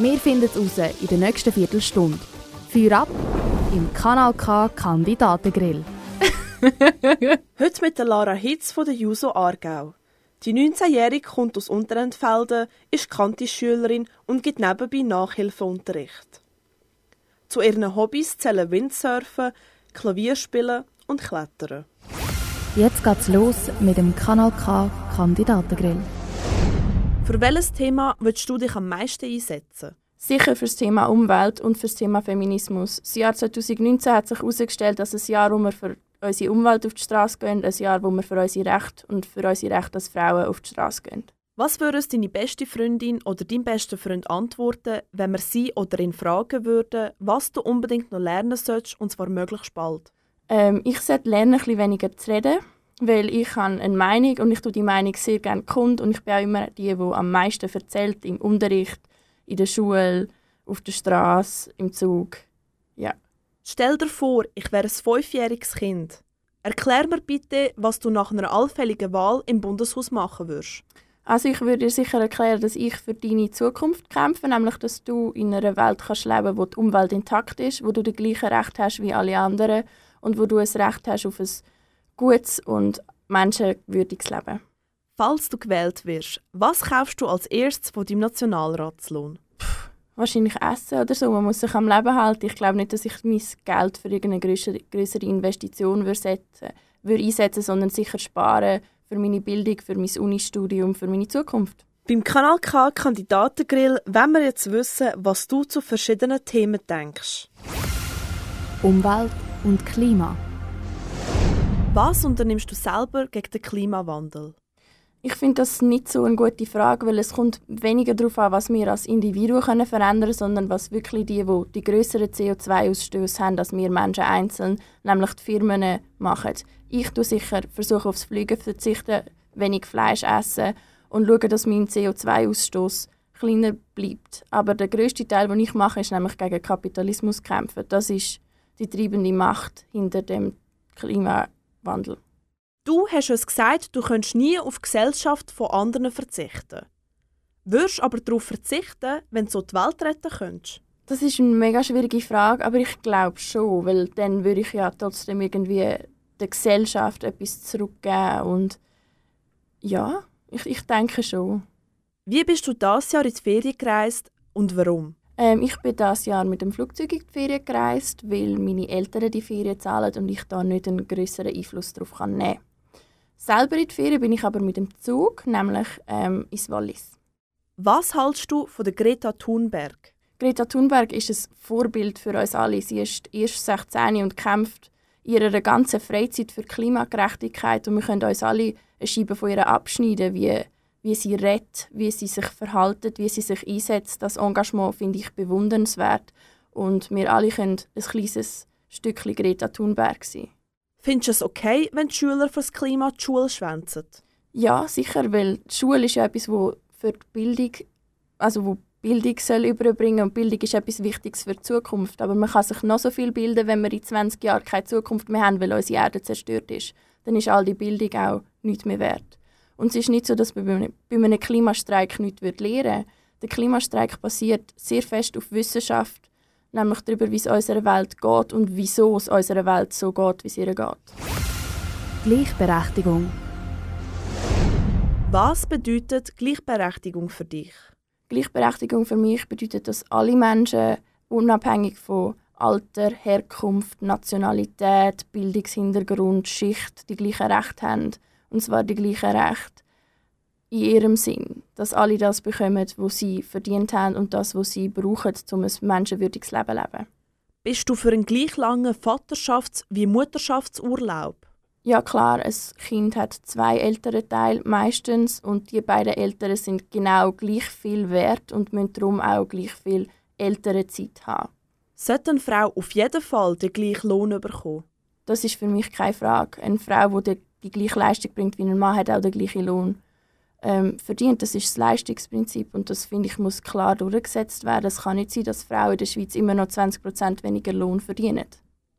Wir finden es raus in der nächsten Viertelstunde. Feuer ab im Kanal K Kandidatengrill. Heute mit der Lara Hitz von der Juso Aargau. Die 19-Jährige kommt aus Unterentfelden, ist Kantischülerin und gibt nebenbei Nachhilfeunterricht. Zu ihren Hobbys zählen Windsurfen, Klavierspielen und Klettern. Jetzt geht's los mit dem Kanal K Kandidatengrill. Für welches Thema willst du dich am meisten einsetzen? Sicher für das Thema Umwelt und für das Thema Feminismus. Das Jahr 2019 hat sich herausgestellt, dass ein Jahr, wo wir für unsere Umwelt auf die Straße gehen, ein Jahr, wo wir für unsere Rechte und für unsere Rechte als Frauen auf die Straße gehen. Was würde deine beste Freundin oder dein bester Freund antworten, wenn wir sie oder ihn fragen würden, was du unbedingt noch lernen sollst, und zwar möglichst bald? Ähm, ich sollte lernen, ein bisschen weniger zu reden, weil ich habe eine Meinung und ich tue die Meinung sehr gerne kund und ich bin auch immer die, die am meisten erzählt im Unterricht, in der Schule, auf der Straße, im Zug. Ja. Stell dir vor, ich wäre ein fünfjähriges Kind. Erklär mir bitte, was du nach einer allfälligen Wahl im Bundeshaus machen würdest. Also ich würde dir sicher erklären, dass ich für deine Zukunft kämpfe, nämlich dass du in einer Welt kannst leben, wo die Umwelt intakt ist, wo du die gleichen Rechte hast wie alle anderen und wo du ein Recht hast auf ein gutes und menschenwürdiges Leben. Falls du gewählt wirst, was kaufst du als erstes von deinem Nationalratslohn? Wahrscheinlich Essen oder so. Man muss sich am Leben halten. Ich glaube nicht, dass ich mein Geld für irgendeine größere, größere Investition würde setzen, würde einsetzen sondern sicher sparen für meine Bildung, für mein Unistudium, für meine Zukunft. Beim Kanal K Kandidatengrill wollen wir jetzt wissen, was du zu verschiedenen Themen denkst. Umwelt und Klima. Was unternimmst du selber gegen den Klimawandel? Ich finde das nicht so eine gute Frage, weil es kommt weniger darauf an, was wir als Individuen können verändern können, sondern was wirklich die, die die größeren CO2-Ausstöße haben, als wir Menschen einzeln, nämlich die Firmen machen. Ich tue sicher versuche aufs Fliegen zu verzichten, wenig Fleisch essen und schaue, dass mein CO2-Ausstoß kleiner bleibt. Aber der größte Teil, den ich mache, ist nämlich gegen Kapitalismus kämpfen. Das ist die treibende Macht hinter dem Klimawandel. Du hast uns gesagt, du könntest nie auf die Gesellschaft von anderen verzichten. Würdest aber darauf verzichten, wenn du so die Welt retten könntest? Das ist eine mega schwierige Frage, aber ich glaube schon, weil dann würde ich ja trotzdem irgendwie der Gesellschaft etwas zurückgeben und ja, ich, ich denke schon. Wie bist du das Jahr in die Ferien gereist und warum? Ähm, ich bin das Jahr mit dem Flugzeug in die Ferien gereist, weil meine Eltern die Ferien zahlen und ich da nicht einen größeren Einfluss darauf nehmen kann. Selber in die Ferien bin ich aber mit dem Zug, nämlich ähm, ins Wallis. Was hältst du von der Greta Thunberg? Greta Thunberg ist ein Vorbild für uns alle. Sie ist erst 16 und kämpft in ihrer ganzen Freizeit für Klimagerechtigkeit und wir können uns alle eine Scheibe von ihr abschneiden, wie, wie sie redet, wie sie sich verhaltet, wie sie sich einsetzt. Das Engagement finde ich bewundernswert und wir alle können ein kleines Stückchen Greta Thunberg sein. Findest du es okay, wenn die Schüler für das Klima die Schule schwänzen? Ja, sicher, weil die Schule ist ja etwas, wo für die Bildung, also wo Bildung soll überbringen und Bildung ist etwas Wichtiges für die Zukunft. Aber man kann sich noch so viel bilden, wenn wir in 20 Jahren keine Zukunft mehr haben, weil unsere Erde zerstört ist. Dann ist all die Bildung auch nichts mehr wert. Und es ist nicht so, dass man bei einem Klimastreik nichts lernen würde. Der Klimastreik basiert sehr fest auf Wissenschaft nämlich darüber, wie es unserer Welt geht und wieso es unserer Welt so geht, wie es ihr geht. Gleichberechtigung. Was bedeutet Gleichberechtigung für dich? Gleichberechtigung für mich bedeutet, dass alle Menschen unabhängig von Alter, Herkunft, Nationalität, Bildungshintergrund, Schicht die gleichen Rechte haben. Und zwar die gleichen Rechte in ihrem Sinn, dass alle das bekommen, was sie verdient haben und das, was sie brauchen, um ein menschenwürdiges Leben zu leben. Bist du für einen gleich langen Vaterschafts- wie Mutterschaftsurlaub? Ja klar, ein Kind hat zwei ältere Teile meistens und die beiden Eltern sind genau gleich viel wert und müssen darum auch gleich viel Elternzeit haben. Sollte eine Frau auf jeden Fall den gleichen Lohn bekommen? Das ist für mich keine Frage. Eine Frau, die die gleiche Leistung bringt wie ein Mann, hat auch den gleichen Lohn ähm, verdient. Das ist das Leistungsprinzip und das finde ich muss klar durchgesetzt werden. Es kann nicht sein, dass Frauen in der Schweiz immer noch 20% weniger Lohn verdienen.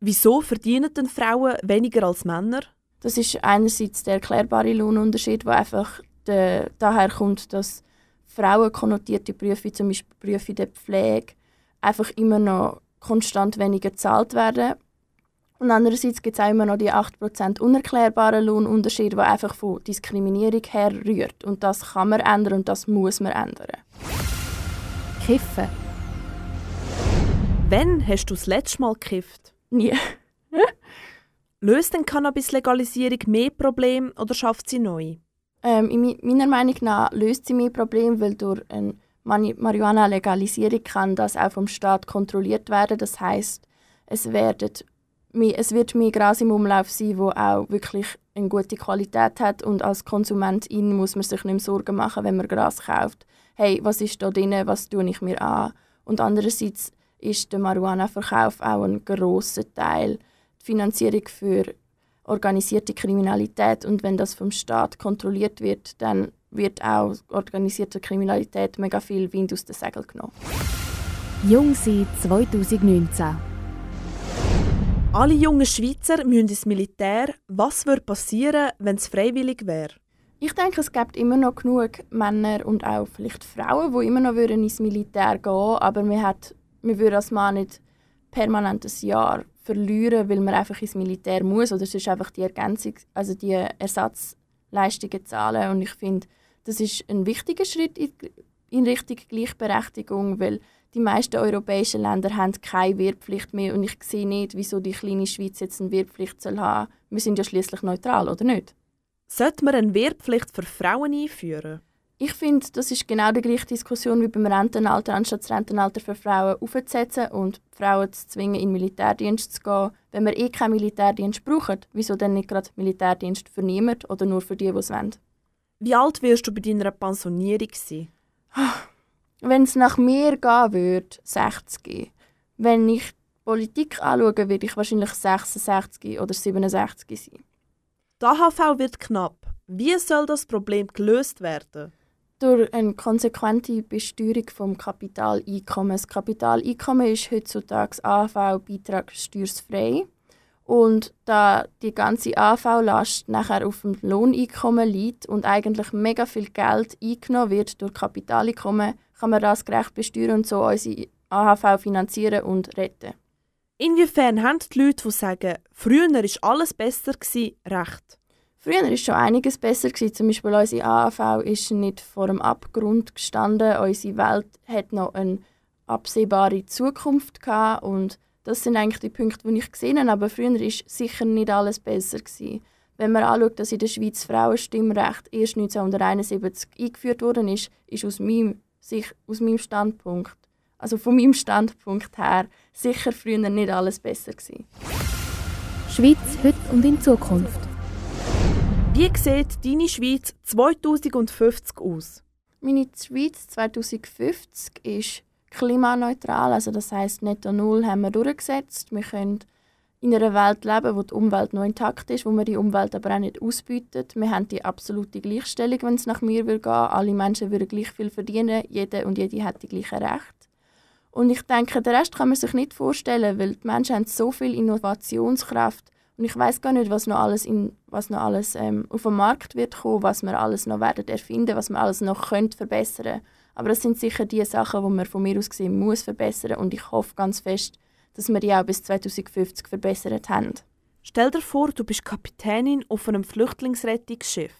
Wieso verdienen denn Frauen weniger als Männer? Das ist einerseits der erklärbare Lohnunterschied, der einfach de, daher kommt, dass Frauen konnotierte Berufe, wie zum Beispiel Berufe der Pflege, einfach immer noch konstant weniger gezahlt werden. Und andererseits gibt es auch immer noch die 8% unerklärbaren Lohnunterschied, der einfach von Diskriminierung herrührt. Und das kann man ändern und das muss man ändern. Kiffen. Wann hast du das letzte Mal gekifft? Nie. Löst denn Cannabis-Legalisierung mehr Probleme oder schafft sie neu? Ähm, in meiner Meinung nach löst sie mehr Probleme, weil durch eine Marihuana-Legalisierung kann das auch vom Staat kontrolliert werden. Das heißt, es, werden, es wird mehr Gras im Umlauf sein, wo auch wirklich eine gute Qualität hat und als Konsumentin muss man sich nicht mehr Sorgen machen, wenn man Gras kauft. Hey, was ist da drin? Was tue ich mir an? Und andererseits ist der Marihuana-Verkauf auch ein grosser Teil die Finanzierung für organisierte Kriminalität und wenn das vom Staat kontrolliert wird, dann wird auch organisierte Kriminalität mega viel Wind aus den Segeln genommen. Jung sein 2019. Alle jungen Schweizer müssen ins Militär. Was würde passieren, wenn es freiwillig wäre? Ich denke, es gibt immer noch genug Männer und auch vielleicht Frauen, die immer noch ins Militär gehen würden, aber man, hat, man würde als Mann nicht permanent ein Jahr verlieren, weil man einfach ins Militär muss oder sonst einfach die Ergänzung, also die Ersatzleistungen zahlen. Und ich finde, das ist ein wichtiger Schritt in Richtung Gleichberechtigung, weil die meisten europäischen Länder haben keine Wehrpflicht mehr und ich sehe nicht, wieso die kleine Schweiz jetzt eine Wehrpflicht soll haben. Wir sind ja schließlich neutral, oder nicht? Sollte man eine Wehrpflicht für Frauen einführen? Ich finde, das ist genau die gleiche Diskussion wie beim Rentenalter, anstatt das Rentenalter für Frauen aufzusetzen und Frauen zu zwingen, in den Militärdienst zu gehen. Wenn wir eh keinen Militärdienst brauchen, wieso dann nicht gerade Militärdienst für niemanden oder nur für die, die es wollen? Wie alt wirst du bei deiner Pensionierung sein? Wenn es nach mir gehen würde, 60. Wenn ich Politik anschaue, würde ich wahrscheinlich 66 oder 67 sein. Die AHV wird knapp. Wie soll das Problem gelöst werden? durch eine konsequente Besteuerung vom Kapitaleinkommen. Das Kapitaleinkommen ist heutzutage AV-beitragssteuersfrei. Und da die ganze AV-Last nachher auf dem Lohneinkommen liegt und eigentlich mega viel Geld eingenommen wird durch Kapitaleinkommen, kann man das gerecht besteuern und so unsere AHV finanzieren und retten. Inwiefern haben die Leute, die sagen, früher war alles besser, recht? Früher war schon einiges besser. Gewesen. Zum Beispiel unsere AAV ist nicht vor dem Abgrund gestanden. Unsere Welt hat noch eine absehbare Zukunft gehabt. Und das sind eigentlich die Punkte, die ich gesehen habe. Aber früher war sicher nicht alles besser. Gewesen. Wenn man anschaut, dass in der Schweiz Frauenstimmrecht erst 1971 eingeführt worden ist, ist aus meinem, sich, aus meinem Standpunkt, also von meinem Standpunkt her, sicher früher nicht alles besser gewesen. Schweiz heute und in Zukunft. Wie sieht deine Schweiz 2050 aus? Meine Schweiz 2050 ist klimaneutral, also das heißt Netto Null haben wir durchgesetzt. Wir können in einer Welt leben, wo die Umwelt noch intakt ist, wo man die Umwelt aber auch nicht ausbeutet. Wir haben die absolute Gleichstellung, wenn es nach mir würde gehen. Alle Menschen würden gleich viel verdienen, jeder und jede hat die gleichen Rechte. Und ich denke, den Rest kann man sich nicht vorstellen, weil die Menschen haben so viel Innovationskraft und ich weiß gar nicht, was noch alles, in, was noch alles ähm, auf den Markt wird kommen, was wir alles noch werden erfinden, was wir alles noch könnt verbessern. Aber das sind sicher die Sachen, die man von mir aus gesehen muss verbessern und ich hoffe ganz fest, dass wir die auch bis 2050 verbessert haben. Stell dir vor, du bist Kapitänin auf einem Flüchtlingsrettungsschiff.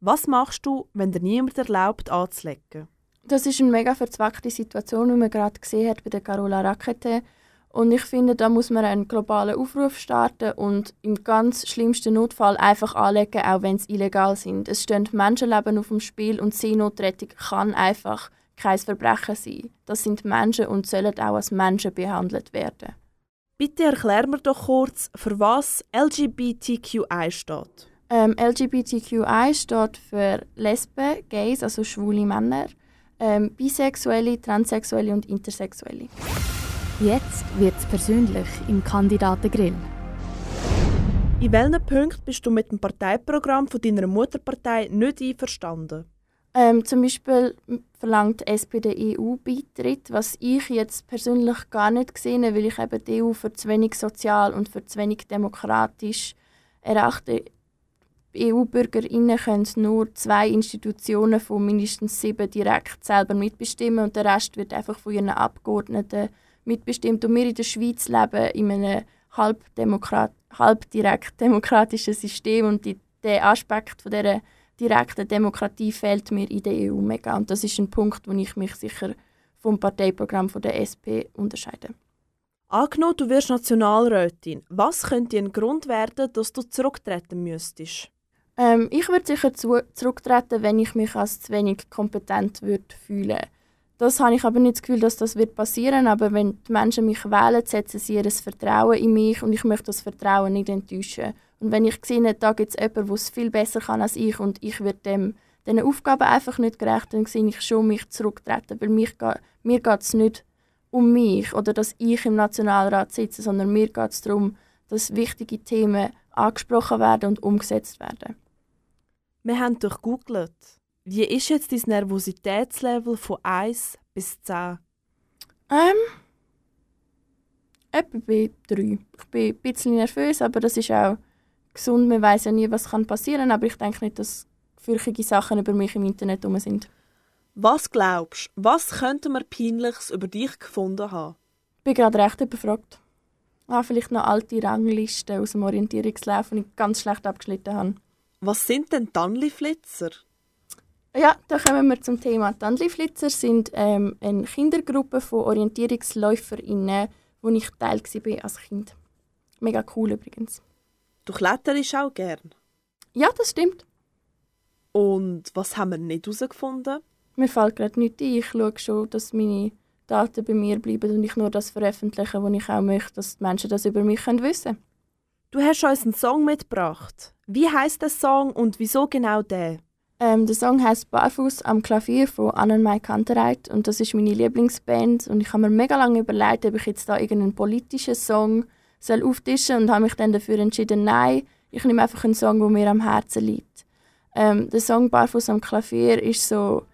Was machst du, wenn dir niemand erlaubt, anzulegen? Das ist eine mega verzwackte Situation, wie man gerade gesehen hat bei der Carola Rakete. Und ich finde, da muss man einen globalen Aufruf starten und im ganz schlimmsten Notfall einfach anlegen, auch wenn es illegal sind. Es stehen Menschenleben auf dem Spiel und Seenotrettung kann einfach kein Verbrechen sein. Das sind Menschen und sollen auch als Menschen behandelt werden. Bitte erklär mir doch kurz, für was LGBTQI steht. Ähm, LGBTQI steht für Lesben, Gays, also schwule Männer, ähm, Bisexuelle, Transsexuelle und Intersexuelle. Jetzt wird's persönlich im Kandidatengrill. In welchen Punkten bist du mit dem Parteiprogramm von deiner Mutterpartei nicht einverstanden? Ähm, zum Beispiel verlangt die SPD EU-Beitritt, was ich jetzt persönlich gar nicht sehe, weil ich eben die EU für zu wenig sozial und für zu wenig demokratisch erachte. EU-BürgerInnen können nur zwei Institutionen von mindestens sieben direkt selber mitbestimmen und der Rest wird einfach von ihren Abgeordneten mitbestimmt. Und wir in der Schweiz leben in einem halb, halb direkt demokratischen System und die, der Aspekt von dieser direkten Demokratie fehlt mir in der EU mega. Und das ist ein Punkt, wo ich mich sicher vom Parteiprogramm von der SP unterscheide. Angenommen, du wirst Nationalrätin. Was könnte ein Grund werden, dass du zurücktreten müsstest? Ähm, ich würde sicher zu zurücktreten, wenn ich mich als zu wenig kompetent würde fühlen Das habe ich aber nicht das Gefühl, dass das wird passieren aber wenn die Menschen mich wählen, setzen sie ihr Vertrauen in mich und ich möchte das Vertrauen nicht enttäuschen. Und wenn ich sehe, da gibt es jemanden, der es viel besser kann als ich und ich werde dem diesen Aufgaben einfach nicht gerecht, dann sehe ich schon mich zurücktreten, weil mich, mir geht es nicht um mich oder dass ich im Nationalrat sitze, sondern mir geht es darum, dass wichtige Themen angesprochen werden und umgesetzt werden. Wir haben durchgoogelt. Wie ist jetzt dein Nervositätslevel von 1 bis 10? Ähm, etwa bei 3. Ich bin ein bisschen nervös, aber das ist auch gesund. Man weiß ja nie, was passieren kann, aber ich denke nicht, dass fürchtige Sachen über mich im Internet herum sind. Was glaubst du, was könnte man Peinliches über dich gefunden haben? Ich bin gerade recht überfragt. Ah, vielleicht noch alte Ranglisten aus dem Orientierungslauf, die ich ganz schlecht abgeschnitten habe. Was sind denn Tannli-Flitzer? Ja, da kommen wir zum Thema. Tannli-Flitzer sind ähm, eine Kindergruppe von OrientierungsläuferInnen, wo ich Teil war als Kind. Mega cool übrigens. Du kletterst auch gern? Ja, das stimmt. Und was haben wir nicht herausgefunden? Mir fällt gerade nichts ein. Ich schaue schon, dass meine Daten bei mir bleiben und ich nur das veröffentliche, was ich auch möchte, dass die Menschen das über mich wissen können. Du hast uns einen Song mitgebracht. Wie heißt der Song und wieso genau der? Ähm, der Song heißt Barfuß am Klavier von Annenmai Kantereit und das ist meine Lieblingsband und ich habe mir mega lange überlegt, ob ich jetzt da irgendeinen politischen Song soll auftischen und habe mich dann dafür entschieden, nein, ich nehme einfach einen Song, der mir am Herzen liegt. Ähm, der Song Barfuß am Klavier ist so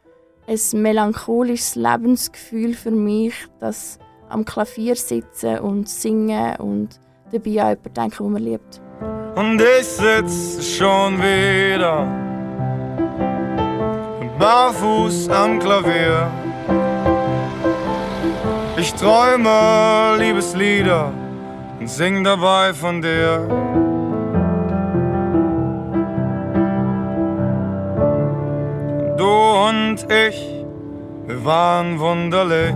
ein melancholisches Lebensgefühl für mich, das am Klavier sitzen und singen und dabei an jemanden denken, den man liebt. Und ich sitze schon wieder barfuß am Klavier. Ich träume Liebeslieder und sing dabei von dir. Du und ich, wir waren wunderlich.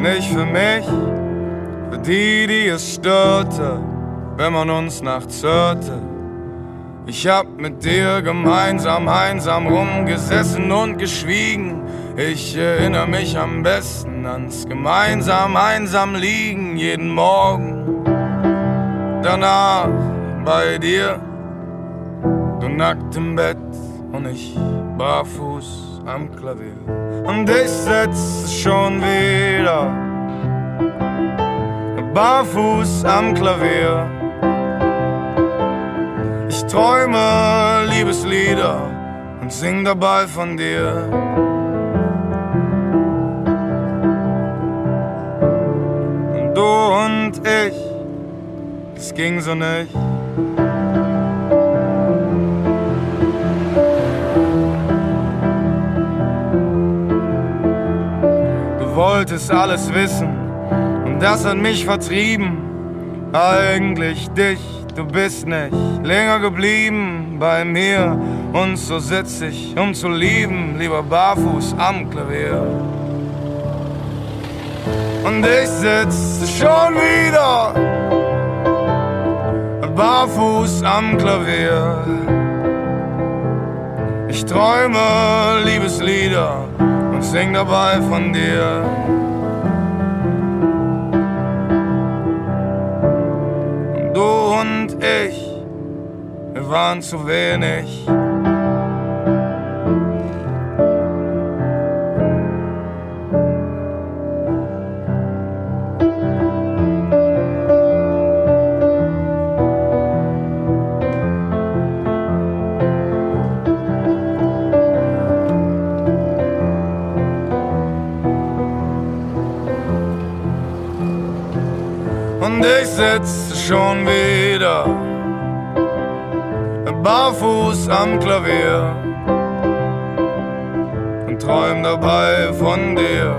Nicht für mich, für die, die es störte, wenn man uns nachts hörte. Ich hab mit dir gemeinsam einsam rumgesessen und geschwiegen. Ich erinnere mich am besten ans gemeinsam einsam liegen jeden Morgen. Danach bei dir, du nackt im Bett und ich barfuß am Klavier. Und ich sitz schon wieder barfuß am Klavier. Ich träume Liebeslieder und sing dabei von dir. Ging so nicht. Du wolltest alles wissen und das hat mich vertrieben. Eigentlich dich, du bist nicht länger geblieben bei mir. Und so sitz ich, um zu lieben, lieber barfuß am Klavier. Und ich sitz schon wieder barfuß am Klavier. Ich träume Liebeslieder und sing dabei von dir. Du und ich, wir waren zu wenig. Sitze schon wieder barfuß am Klavier und träum dabei von dir.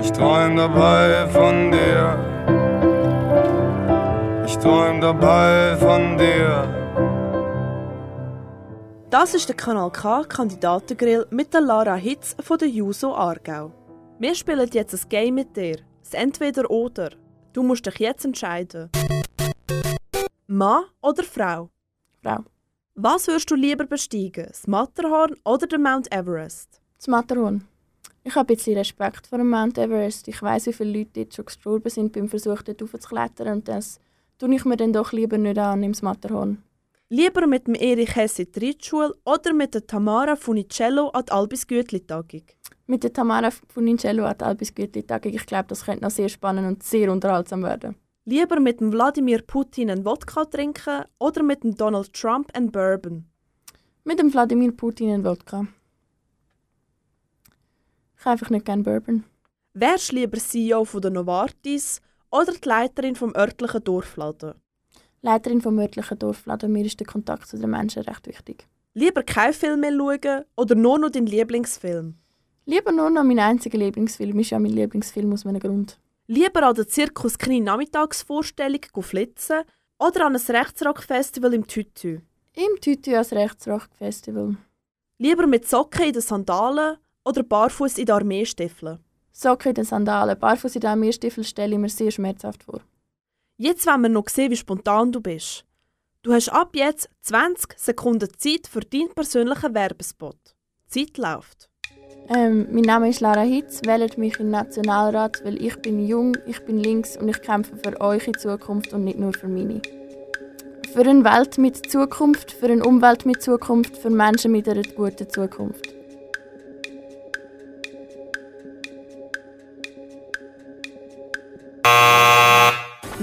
Ich träum dabei von dir. Ich träum dabei von dir. Das ist der Kanal K Kandidatengrill mit der Lara Hitz von der Juso Aargau. Wir spielen jetzt ein Game mit dir. Das Entweder-Oder. Du musst dich jetzt entscheiden. Mann oder Frau? Frau. Was würdest du lieber besteigen? Das Matterhorn oder den Mount Everest? Das Matterhorn. Ich habe ein bisschen Respekt vor dem Mount Everest. Ich weiß, wie viele Leute dort schon gestorben sind beim Versuch, dort hochzuklettern. Und das tue ich mir dann doch lieber nicht an im Matterhorn. Lieber mit dem Erich Hesse die Ritschule oder mit der Tamara Funicello an die Albis Gütli-Tagung? Mit der Tamara Funicello an die Albis Gütli-Tagung. Ich glaube, das könnte noch sehr spannend und sehr unterhaltsam werden. Lieber mit dem Wladimir Putin einen Wodka trinken oder mit dem Donald Trump einen Bourbon? Mit dem Wladimir Putin einen Wodka. Ich einfach nicht gerne Bourbon. Wärst du lieber CEO von der Novartis oder die Leiterin vom örtlichen Dorfladen? Leiterin vom örtlichen Dorfladen. Mir ist der Kontakt zu den Menschen recht wichtig. Lieber keinen Film mehr schauen oder nur noch deinen Lieblingsfilm? Lieber nur noch mein einziger Lieblingsfilm. Ist ja mein Lieblingsfilm aus einem Grund. Lieber an der Zirkus Knie Nachmittagsvorstellung flitzen oder an ein Rechtsrock-Festival im Tütü? Im Tütü als Rechtsrock-Festival. Lieber mit Socken in den Sandalen oder barfuß in den Armeestiefeln? Socken in den Sandalen, barfuß in den Armeestiefeln stelle ich mir sehr schmerzhaft vor. Jetzt wollen wir noch sehen, wie spontan du bist. Du hast ab jetzt 20 Sekunden Zeit für deinen persönlichen Werbespot. Die Zeit läuft. Ähm, mein Name ist Lara Hitz, wählt mich den Nationalrat, weil ich bin jung, ich bin links und ich kämpfe für eure Zukunft und nicht nur für meine. Für eine Welt mit Zukunft, für eine Umwelt mit Zukunft, für Menschen mit einer guten Zukunft.